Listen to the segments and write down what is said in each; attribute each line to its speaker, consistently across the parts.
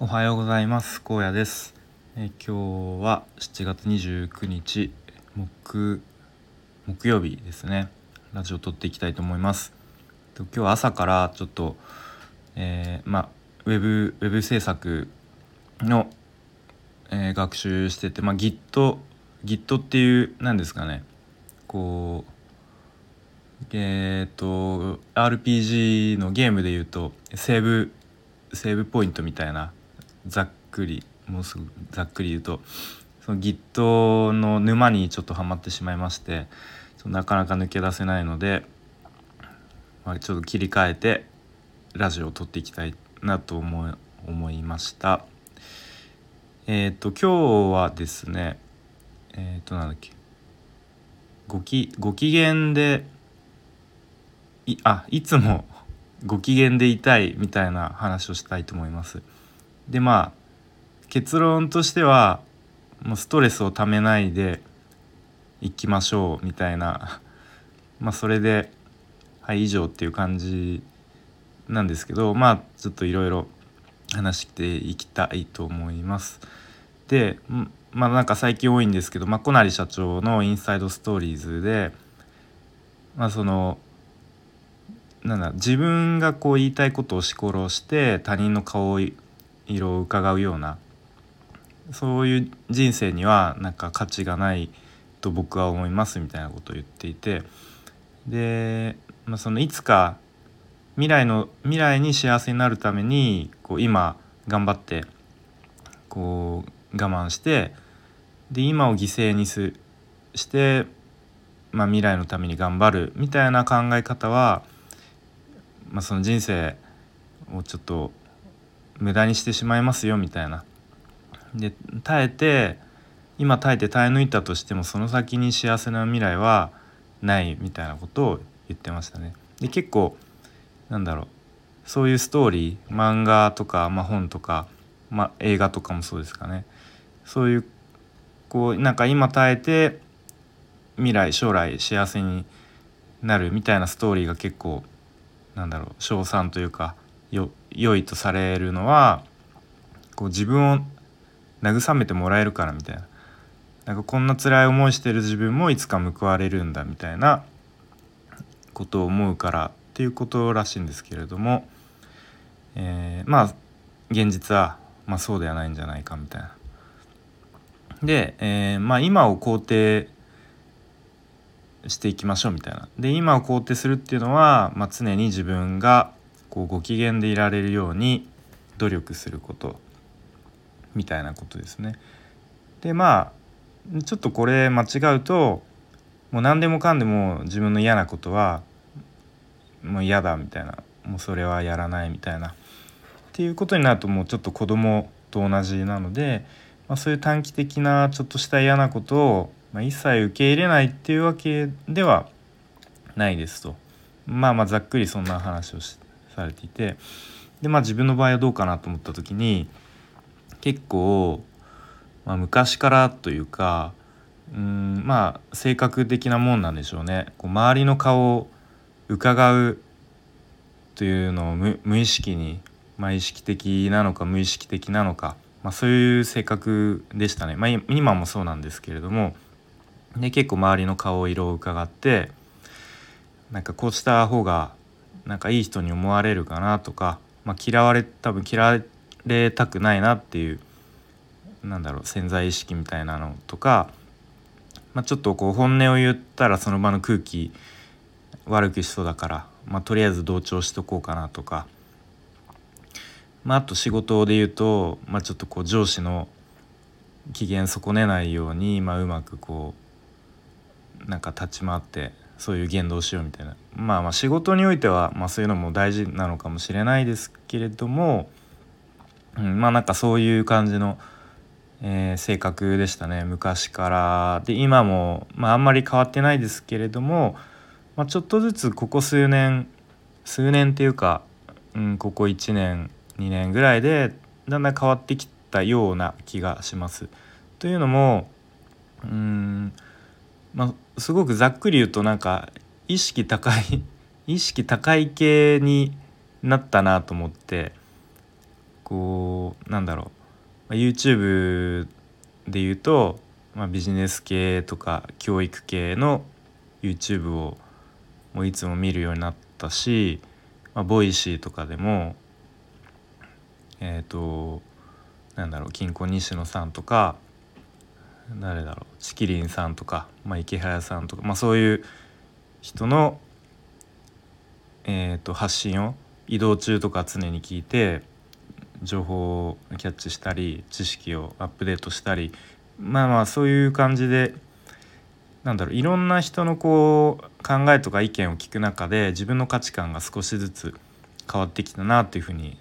Speaker 1: おはようございます。高野です、え今日は7月29日木木曜日ですね。ラジオ撮っていきたいと思います。今日は朝からちょっと、えーまあウェブウェブ制作の、えー学習してて、まあ、Git Git っていう何ですかね。こうえっ、と RPG のゲームで言うとセーブセーブポイントみたいなざっくりもうすぐざっくり言うとその Git の沼にちょっとはまってしまいましてなかなか抜け出せないので、まあ、ちょっと切り替えてラジオを撮っていきたいなと思い思いました。えっ、と今日はですねえっ、となんだっけごきご機嫌でいあいつもご機嫌でいたいみたいな話をしたいと思います。でまあ結論としてはもうストレスをためないでいきましょうみたいな まあそれではい以上っていう感じなんですけどまあちょっといろいろ話していきたいと思います。でまあなんか最近多いんですけど、まあ、小成社長の「インサイドストーリーズで」まあそのなんだ自分がこう言いたいことを押し殺して他人の顔色を伺うようなそういう人生にはなんか価値がないと僕は思いますみたいなことを言っていてで、まあ、そのいつか未来の未来に幸せになるためにこう今頑張ってこう我慢してで今を犠牲にすして、まあ、未来のために頑張るみたいな考え方は、まあ、その人生をちょっと無駄にしてしまいますよみたいな。で耐えて今耐えて耐え抜いたとしてもその先に幸せな未来はないみたいなことを言ってましたね。で結構なんだろうそういうストーリー漫画とか、まあ、本とか、まあ、映画とかもそうですかねそういうこうなんか今耐えて未来将来幸せになるみたいなストーリーが結構なんだろう称賛というかよ良いとされるのはこう自分を慰めてもらえるからみたいななんかこんな辛い思いしてる自分もいつか報われるんだみたいなことを思うからっていうことらしいんですけれども、えーまあ現実は、まあ、そうではないんじゃないかみたいな。で、えーまあ、今を肯定していきましょうみたいな。で今を肯定するっていうのは、まあ、常に自分がこうご機嫌でいられるように努力することみたいなことですね。でまあちょっとこれ間違うともう何でもかんでも自分の嫌なことはもう嫌だみたいなもうそれはやらないみたいなっていうことになるともうちょっと子供と同じなので、まあ、そういう短期的なちょっとした嫌なことを、まあ、一切受け入れないっていうわけではないですとまあまあざっくりそんな話をしてされていてでまあ自分の場合はどうかなと思った時に結構、まあ、昔からというかうんまあ性格的なもんなんでしょうね。こう周りの顔を伺うというのを無無意識に、まあ、意識的なのか無意識的なのか、まあ、そういう性格でしたね、まあ、今もそうなんですけれどもで結構周りの顔色を伺ってなんかこうした方がなんかいい人に思われるかなとか、まあ、嫌われ多分嫌われたくないなっていうなんだろう潜在意識みたいなのとか、まあ、ちょっとこう本音を言ったらその場の空気悪くしそうだから、まあ、とりあえず同調しとこうかなとか、まあ、あと仕事で言うと、まあ、ちょっとこう上司の機嫌損ねないように、まあ、うまくこうなんか立ち回ってそういう言動をしようみたいな。まあまあ仕事においては、まあ、そういうのも大事なのかもしれないですけれども、うん、まあなんかそういう感じの、えー性格でしたね。昔から。で今も、まあ、あんまり変わってないですけれども、まあ、ちょっとずつここ数年数年っていうか、うん、ここ1年2年ぐらいでだんだん変わってきたような気がします。というのもうんまあすごくざっくり言うとなんか意識高い 意識高い系になったなと思ってこうなんだろう。YouTube で言うと、まあ、ビジネス系とか教育系の YouTube をもういつも見るようになったし、まあ、 Voicy とかでもえっ、ー、となんだろうキンコン西野さんとか誰だろうちきりんさんとか、まあ、イケハヤさんとか、まあ、そういう人の、えーと、発信を移動中とか常に聞いて情報をキャッチしたり知識をアップデートしたりまあまあそういう感じでなんだろういろんな人のこう考えとか意見を聞く中で自分の価値観が少しずつ変わってきたなというふうに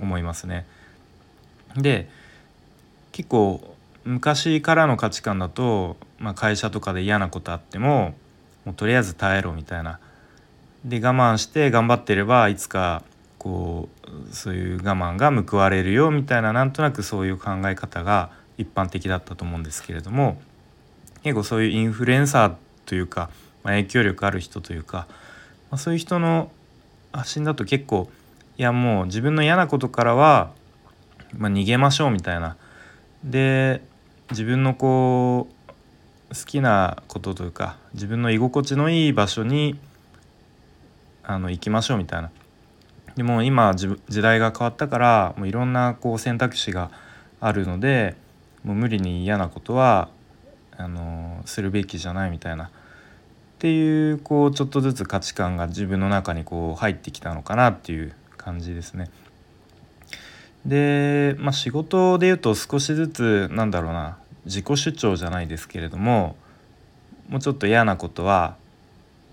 Speaker 1: 思いますね。で結構昔からの価値観だと、まあ、会社とかで嫌なことあってももうとりあえず耐えろみたいな。で我慢して頑張ってればいつかこうそういう我慢が報われるよみたいななんとなくそういう考え方が一般的だったと思うんですけれども結構そういうインフルエンサーというか、まあ、影響力ある人というか、まあ、そういう人の発信だと結構いやもう自分の嫌なことからは、まあ、逃げましょうみたいな。で自分のこう好きなことというか自分の居心地のいい場所にあの行きましょうみたいな。でも今時代が変わったからもういろんなこう選択肢があるのでもう無理に嫌なことはあのするべきじゃないみたいなっていうこうちょっとずつ価値観が自分の中にこう入ってきたのかなっていう感じですね。で、まあ、仕事で言うと少しずつなんだろうな自己主張じゃないですけれどももうちょっと嫌なことは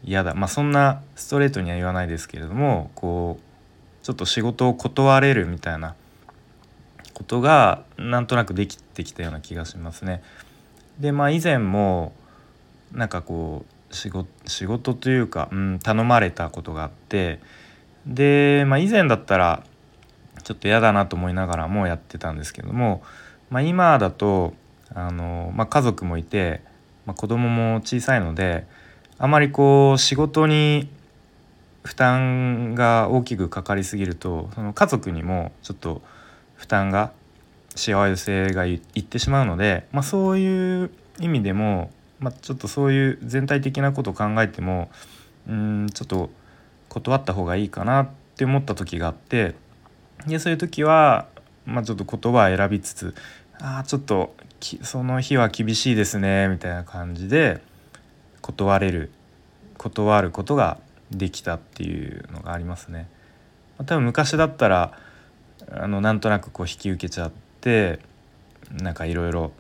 Speaker 1: 嫌だまあそんなストレートには言わないですけれどもこうちょっと仕事を断れるみたいなことがなんとなくできてきたような気がしますね。でまあ以前もなんかこう仕事仕事というか、うん、頼まれたことがあってで、まあ、以前だったらちょっと嫌だなと思いながらもやってたんですけども、まあ、今だとあの、まあ、家族もいて、まあ、子供も小さいのであまりこう仕事に負担が大きくかかりすぎるとその家族にもちょっと負担が幸せがいってしまうので、まあ、そういう意味でも、まあ、ちょっとそういう全体的なことを考えてもうんちょっと断った方がいいかなって思った時があってでそういう時は、まあ、ちょっと言葉を選びつつああちょっとその日は厳しいですねみたいな感じで断れる断ることができたっていうのがありますね。多分昔だったらあのなんとなくこう引き受けちゃってなんかいろいろ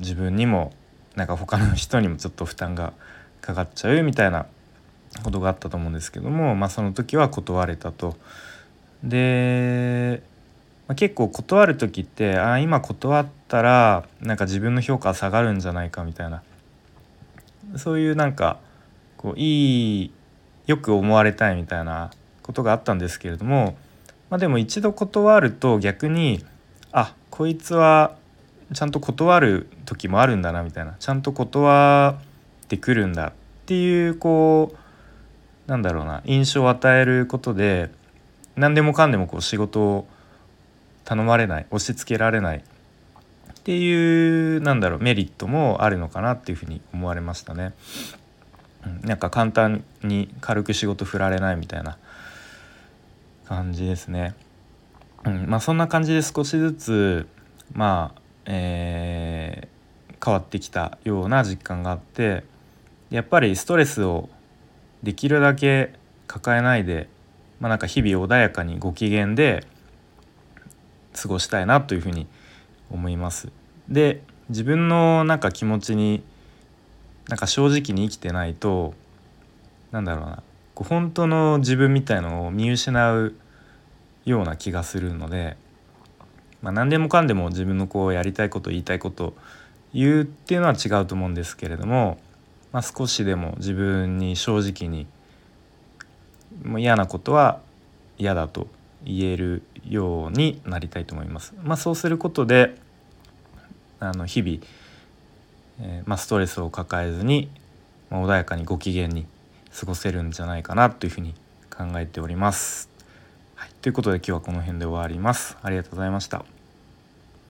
Speaker 1: 自分にもなんか他の人にもちょっと負担がかかっちゃうみたいなことがあったと思うんですけども、まあ、その時は断れたと。でまあ、結構断る時ってあ今断ったらなんか自分の評価下がるんじゃないかみたいな。そういうなんかこういいよく思われたいみたいなことがあったんですけれども、まあ、でも一度断ると逆にあこいつはちゃんと断る時もあるんだなみたいな。ちゃんと断ってくるんだっていうこうなんだろうな印象を与えることで何でもかんでもこう仕事を頼まれない押し付けられないっていうなんだろうメリットもあるのかなっていうふうに思われましたね。うん、なんか簡単に軽く仕事振られないみたいな感じですね。うん、まあそんな感じで少しずつまあ、えー、変わってきたような実感があってやっぱりストレスをできるだけ抱えないで、まあ、なんか日々穏やかにご機嫌で過ごしたいなというふうに思います。で自分のなんか気持ちになんか正直に生きてないとなんだろうなこう本当の自分みたいのを見失うような気がするので、まあ、何でもかんでも自分のこうやりたいこと言いたいこと言うっていうのは違うと思うんですけれども、まあ、少しでも自分に正直にもう嫌なことは嫌だと言えるようになりたいと思います。まあ、そうすることであの日々、えー、まあ、ストレスを抱えずに、まあ、穏やかにご機嫌に過ごせるんじゃないかなというふうに考えております。はい、ということで今日はこの辺で終わります。ありがとうございました。